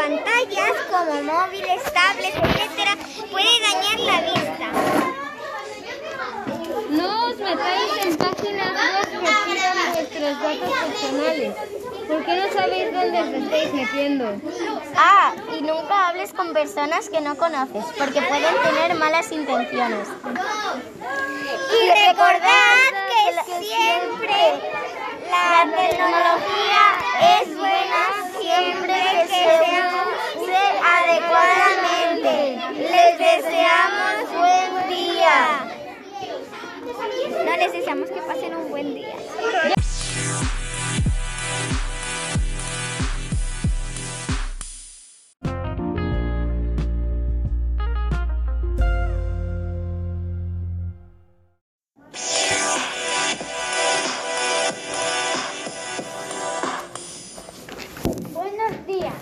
pantallas como móviles, tablets, etcétera, puede dañar la vista. No os metáis en pidan vuestros datos personales. ¿Por qué no sabéis dónde os estáis metiendo? Ah, y nunca hables con personas que no conoces, porque pueden tener malas intenciones. Y recordad que siempre la tecnología es buena siempre que se use adecuadamente. Les deseamos buen día. No les deseamos que pasen un buen día. Buenos días.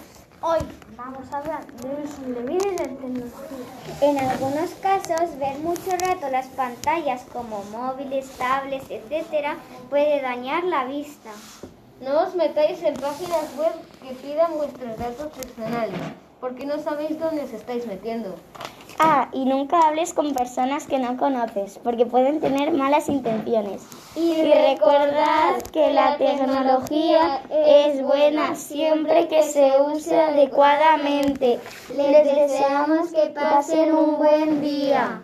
Hoy vamos a hablar de los indebidos de tecnología. En algunos casos, ver mucho rato las pantallas como móviles, tablets, etcétera, puede dañar la vista. No os metáis en páginas web que pidan vuestros datos personales. ¿Por qué no sabéis dónde os estáis metiendo? Ah, y nunca hables con personas que no conoces, porque pueden tener malas intenciones. Y recordad que la tecnología es buena siempre que se use adecuadamente. Les deseamos que pasen un buen día.